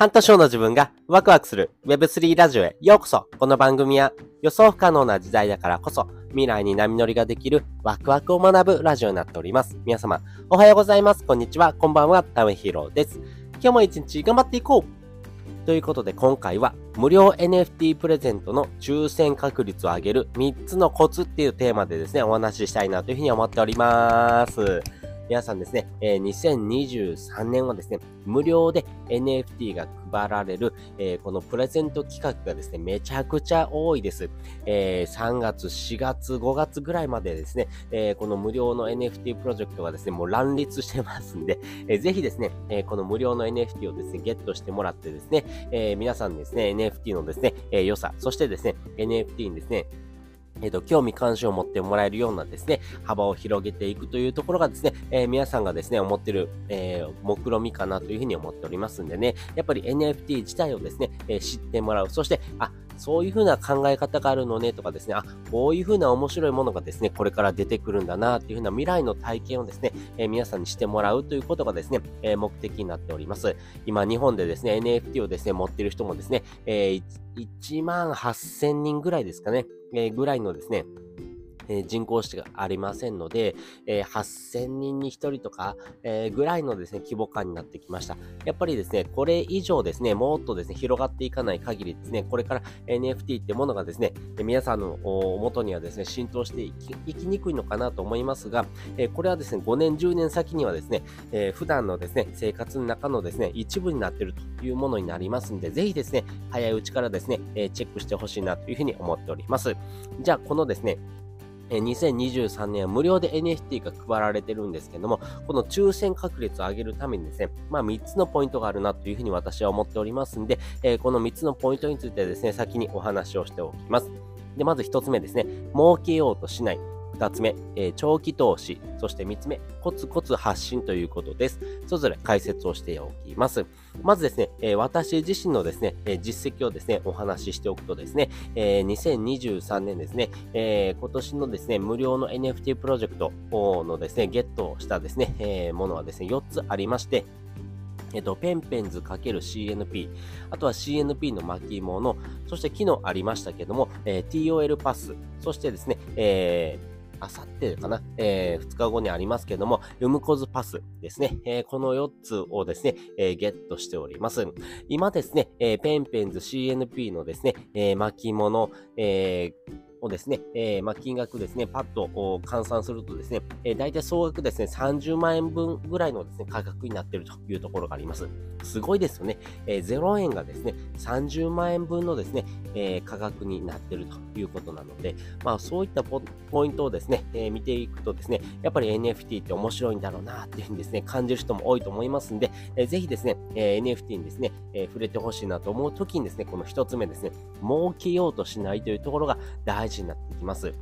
半年後の自分がワクワクする Web3 ラジオへようこそこの番組は予想不可能な時代だからこそ未来に波乗りができるワクワクを学ぶラジオになっております。皆様、おはようございます。こんにちは。こんばんは。タウンヒーローです。今日も一日頑張っていこうということで今回は無料 NFT プレゼントの抽選確率を上げる3つのコツっていうテーマでですね、お話ししたいなというふうに思っております。皆さんですね、えー、2023年はですね、無料で NFT が配られる、えー、このプレゼント企画がですね、めちゃくちゃ多いです。えー、3月、4月、5月ぐらいまでですね、え、この無料の NFT プロジェクトがですね、もう乱立してますんで、えー、ぜひですね、え、この無料の NFT をですね、ゲットしてもらってですね、え、皆さんですね、NFT のですね、え、良さ、そしてですね、NFT にですね、えっ、と、興味関心を持ってもらえるようなですね、幅を広げていくというところがですね、えー、皆さんがですね、思ってる、えー、目論みかなというふうに思っておりますんでね、やっぱり NFT 自体をですね、えー、知ってもらう。そして、あ、そういうふうな考え方があるのねとかですね、あ、こういうふうな面白いものがですね、これから出てくるんだなっていうふうな未来の体験をですね、えー、皆さんにしてもらうということがですね、えー、目的になっております。今、日本でですね、NFT をですね、持ってる人もですね、えー、1万8000人ぐらいですかね、えー、ぐらいのですね、え人口しかありませんので、え8000人に1人とか、えぐらいのですね、規模感になってきました。やっぱりですね、これ以上ですね、もっとですね、広がっていかない限りですね、これから NFT ってものがですね、皆さんの元にはですね、浸透していきいきにくいのかなと思いますが、えこれはですね、5年、10年先にはですね、え普段のですね、生活の中のですね、一部になっているというものになりますんで、ぜひですね、早いうちからですね、えチェックしてほしいなというふうに思っております。じゃあ、このですね、2023年は無料で NFT が配られてるんですけども、この抽選確率を上げるためにですね、まあ3つのポイントがあるなというふうに私は思っておりますんで、えー、この3つのポイントについてですね、先にお話をしておきます。で、まず1つ目ですね、儲けようとしない。2つ目、えー、長期投資。そして3つ目、コツコツ発信ということです。それぞれ解説をしておきます。まずですね、えー、私自身のですね、えー、実績をですね、お話ししておくとですね、え2023年ですね、え今年のですね、無料の NFT プロジェクトのですね、ゲットしたですね、えものはですね、4つありまして、えっと、ペンペンズ ×CNP、あとは CNP の巻物、そして昨日ありましたけども、えー、TOL パス、そしてですね、えーあさってかな、えー、2日後にありますけども、ウムコズパスですね、えー、この4つをですね、えー、ゲットしております。今ですね、えー、ペンペンズ CNP のですね、え、巻物、えーをですね、えー、ま、金額ですね、パッと換算するとですね、えー、大体総額ですね、30万円分ぐらいのですね、価格になっているというところがあります。すごいですよね。えー、0円がですね、30万円分のですね、えー、価格になっているということなので、まあそういったポイントをですね、えー、見ていくとですね、やっぱり NFT って面白いんだろうなっていうふうにですね、感じる人も多いと思いますんで、えー、ぜひですね、えー、NFT にですね、えー、触れてほしいなと思うときにですね、この一つ目ですね、儲けようとしないというところが大事になってきます。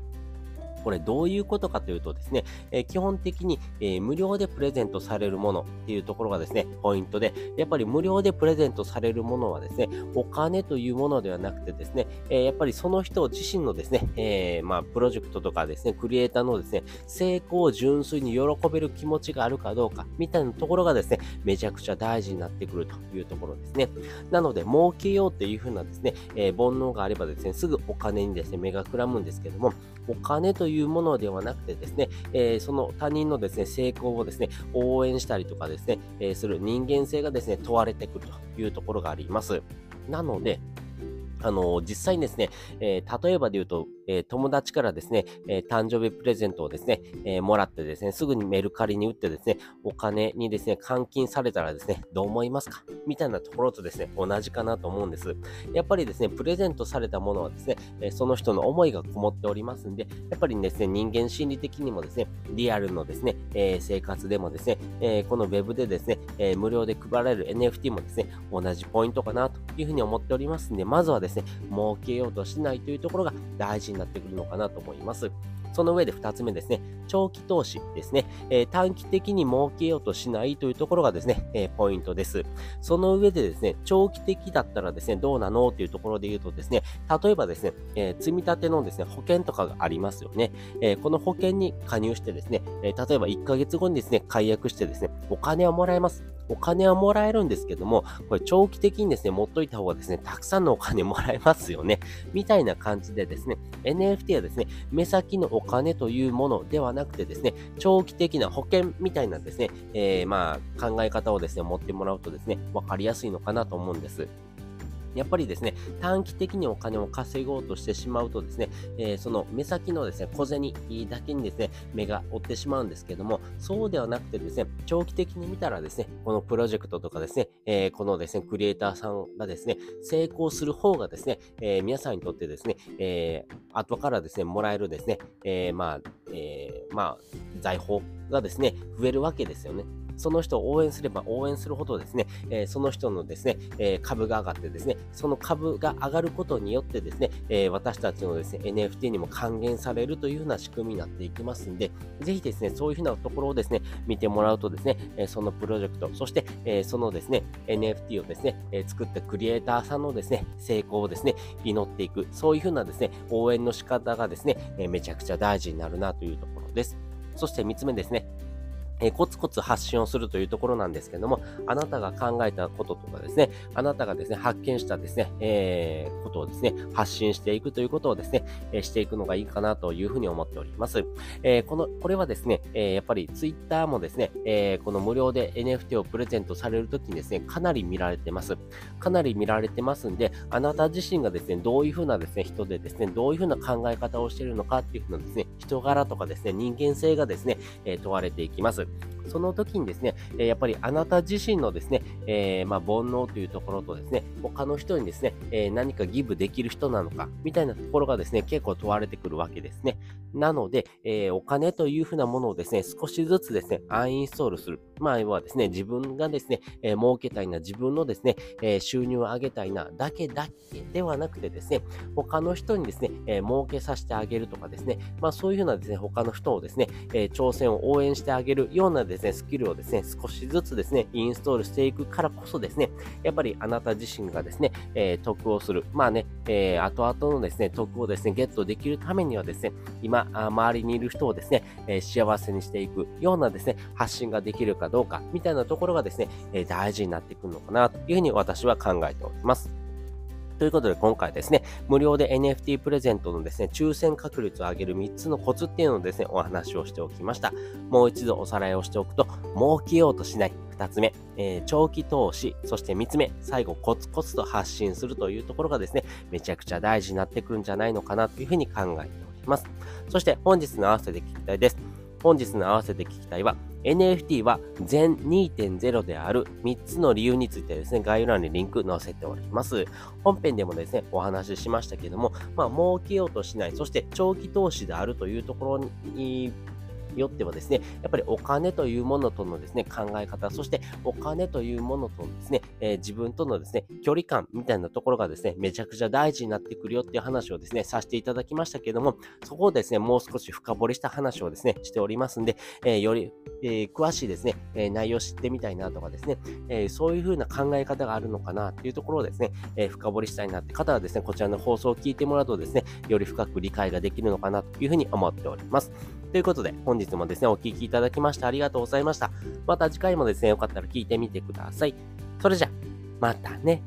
これどういうことかというとですね、えー、基本的に、えー、無料でプレゼントされるものっていうところがですね、ポイントで、やっぱり無料でプレゼントされるものはですね、お金というものではなくてですね、えー、やっぱりその人自身のですね、えまあ、プロジェクトとかですね、クリエイターのですね、成功を純粋に喜べる気持ちがあるかどうか、みたいなところがですね、めちゃくちゃ大事になってくるというところですね。なので、儲けようっていうふうなですね、え煩悩があればですね、すぐお金にですね、目がくらむんですけども、お金というというものではなくてですね、えー、その他人のですね、成功をですね、応援したりとかですね、えー、する人間性がですね、問われてくるというところがあります。なので、あの、実際にですね、えー、例えばで言うと、えー、友達からですね、えー、誕生日プレゼントをですね、えもらってですね、すぐにメルカリに売ってですね、お金にですね、換金されたらですね、どう思いますか？みたいなところとですね、同じかなと思うんです。やっぱりですね、プレゼントされたものはですね、えその人の思いがこもっておりますんで、やっぱりですね、人間心理的にもですね、リアルのですね、え生活でもですね、えこの web でですね、え無料で配られる NFT もですね、同じポイントかなというふうに思っておりますんで、まずはですね、儲けようとしないというところが大事になってくるのかなと思います。その上で2つ目ですね、長期投資ですね、えー、短期的に儲けようとしないというところがですね、えー、ポイントです。その上でですね、長期的だったらですね、どうなのっていうところで言うとですね、例えばですね、えー、積み立てのですね、保険とかがありますよね。えこの保険に加入してですね、え例えば1ヶ月後にですね、解約してですね、お金をもらえます。お金はもらえるんですけども、これ長期的にですね、持っといた方がですね、たくさんのお金もらえますよね。みたいな感じでですね、NFT はですね、目先のお金というものではなくてですね、長期的な保険みたいなですね、えー、まあ、考え方をですね、持ってもらうとですね、わかりやすいのかなと思うんです。やっぱりですね、短期的にお金を稼ごうとしてしまうとですね、えー、その目先のですね、小銭だけにですね、目が追ってしまうんですけども、そうではなくてですね、長期的に見たらですね、このプロジェクトとかですね、えー、このですね、クリエイターさんがですね、成功する方がですね、えー、皆さんにとってですね、え後からですね、もらえるですね、えまあ、えまあ、財宝がですね、増えるわけですよね。その人を応援すれば応援するほどですね、え、その人のですね、え、株が上がってですね、その株が上がることによってですね、え、私たちのですね、NFT にも還元されるというような仕組みになっていきますんで、ぜひですね、そういうふうなところをですね、見てもらうとですね、えそのプロジェクト、そして、えそのですね、NFT をですね、え作ったクリエイターさんのですね、成功をですね、祈っていく、そういうふうなですね、応援の仕方がですね、えめちゃくちゃ大事になるなというところです。そして3つ目ですね、えコツコツ発信をするというところなんですけども、あなたが考えたこととかですね、あなたがですね、発見したですね、えー、ことをですね、発信していくということをですね、え、していくのがいいかなというふうに思っております。えー、この、これはですね、えやっぱりツイッターもですね、えこの無料で NFT をプレゼントされるときにですね、かなり見られてます。かなり見られてますんで、あなた自身がですね、どういうふうなですね、人でですね、どういうふうな考え方をしているのかっていうふうなですね、人柄とかですね、人間性がですね、え問われていきます。it. その時にですね、えやっぱりあなた自身のですね、えー、まあ、煩悩というところとですね、他の人にですね、え何かギブできる人なのか、みたいなところがですね、結構問われてくるわけですね。なので、え、お金というふうなものをですね、少しずつですね、アンインストールする。まあ、要はですね、自分がですね、え、儲けたいな、自分のですね、え、収入を上げたいな、だけだけではなくてですね、他の人にですね、え、儲けさせてあげるとかですね、まあそういうふうなですね、他の人をですね、え、挑戦を応援してあげるようなですね、ねスキルをですね、少しずつですね、インストールしていくからこそですね、やっぱりあなた自身がですね、えー、得をする。まあね、えー、後々のですね、得をですね、ゲットできるためにはですね、今、周りにいる人をですね、え、幸せにしていくようなですね、発信ができるかどうか、みたいなところがですね、え大事になってくるのかな、というふうに私は考えております。ということで今回ですね、無料で NFT プレゼントのですね、抽選確率を上げる3つのコツっていうのをですね、お話をしておきました。もう一度おさらいをしておくと、儲けようとしない。2つ目、えー、長期投資、そして3つ目、最後コツコツと発信するというところがですね、めちゃくちゃ大事になってくるんじゃないのかなというふうに考えております。そして本日の合わせて聞きたいです。本日の合わせて聞きたいは、NFT は全2.0である3つの理由についてですね、概要欄にリンク載せております。本編でもですね、お話ししましたけども、まあ、儲けようとしない、そして長期投資であるというところにによってはですね、やっぱりお金というものとのですね、考え方、そしてお金というものとのですね、えー、自分とのですね、距離感みたいなところがですね、めちゃくちゃ大事になってくるよっていう話をですね、させていただきましたけども、そこをですね、もう少し深掘りした話をですね、しておりますんで、えー、より、えー、詳しいですね、え内容を知ってみたいなとかですね、えそういう風な考え方があるのかなっていうところをですね、え深掘りしたいなって方はですね、こちらの放送を聞いてもらうとですね、より深く理解ができるのかなというふうに思っております。ということで、本日日もですね、お聴きいただきましてありがとうございました。また次回もですね、よかったら聞いてみてください。それじゃ、またね。